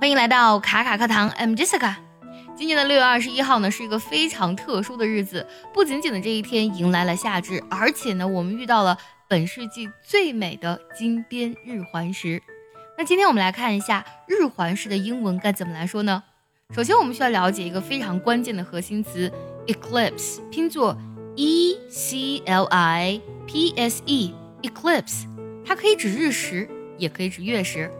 欢迎来到卡卡课堂，I'm Jessica。今年的六月二十一号呢，是一个非常特殊的日子。不仅仅的这一天迎来了夏至，而且呢，我们遇到了本世纪最美的金边日环食。那今天我们来看一下日环食的英文该怎么来说呢？首先，我们需要了解一个非常关键的核心词，eclipse，拼作 e c l i p s e，eclipse，它可以指日食，也可以指月食。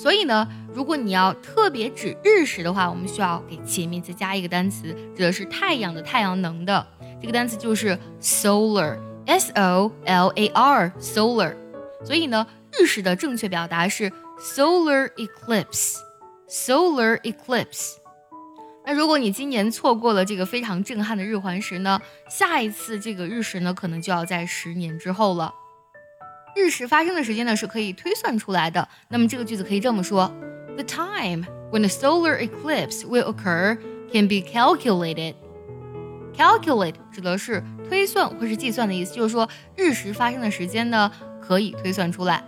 所以呢，如果你要特别指日食的话，我们需要给前面再加一个单词，指的是太阳的、太阳能的。这个单词就是 solar，s o l a r，solar。所以呢，日食的正确表达是 solar eclipse，solar eclipse。那如果你今年错过了这个非常震撼的日环食呢，下一次这个日食呢，可能就要在十年之后了。日食发生的时间呢是可以推算出来的。那么这个句子可以这么说：The time when a solar eclipse will occur can be calculated. Calculate 指的是推算或是计算的意思，就是说日食发生的时间呢可以推算出来。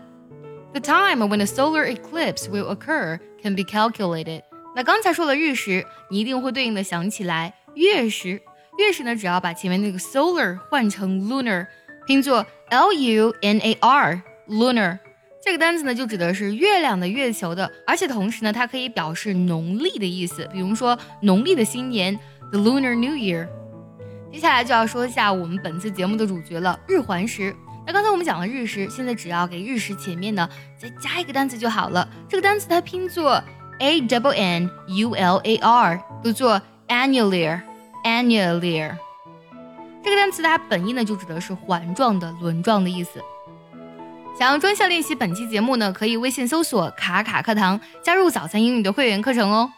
The time when a solar eclipse will occur can be calculated. 那刚才说了日食，你一定会对应的想起来月食。月食呢，只要把前面那个 solar 换成 lunar。 拼作 L U N A R，lunar 这个单词呢，就指的是月亮的、月球的，而且同时呢，它可以表示农历的意思，比如说农历的新年，the lunar New Year。接下来就要说一下我们本次节目的主角了，日环食。那刚才我们讲了日食，现在只要给日食前面呢再加一个单词就好了。这个单词它拼作 A double N U L A R，读作 annular，annular。这个单词它本意呢就指的是环状的、轮状的意思。想要专项练习本期节目呢，可以微信搜索“卡卡课堂”，加入早餐英语的会员课程哦。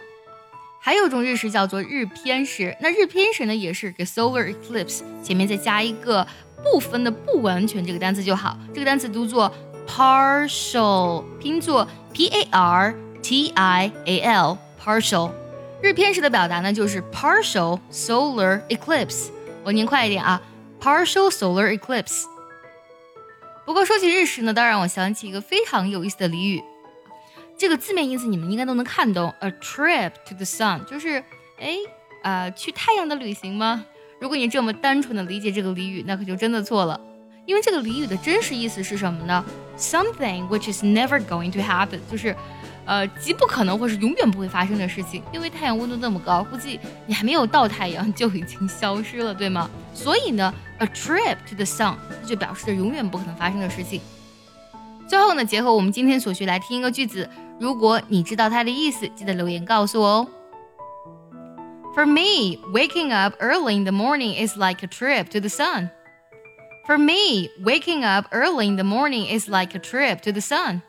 还有一种日食叫做日偏食，那日偏食呢也是给 solar eclipse 前面再加一个部分的不完全这个单词就好。这个单词读作 partial，拼作 p a r t i a l，partial。日偏食的表达呢就是 partial solar eclipse。我念快一点啊，partial solar eclipse。不过说起日食呢，当然我想起一个非常有意思的俚语，这个字面意思你们应该都能看懂，a trip to the sun，就是哎啊去太阳的旅行吗？如果你这么单纯的理解这个俚语，那可就真的错了，因为这个俚语的真实意思是什么呢？Something which is never going to happen，就是。呃，极不可能或是永远不会发生的事情，因为太阳温度那么高，估计你还没有到太阳就已经消失了，对吗？所以呢，a trip to the sun 就表示着永远不可能发生的事情。最后呢，结合我们今天所学来听一个句子，如果你知道它的意思，记得留言告诉我哦。For me, waking up early in the morning is like a trip to the sun. For me, waking up early in the morning is like a trip to the sun.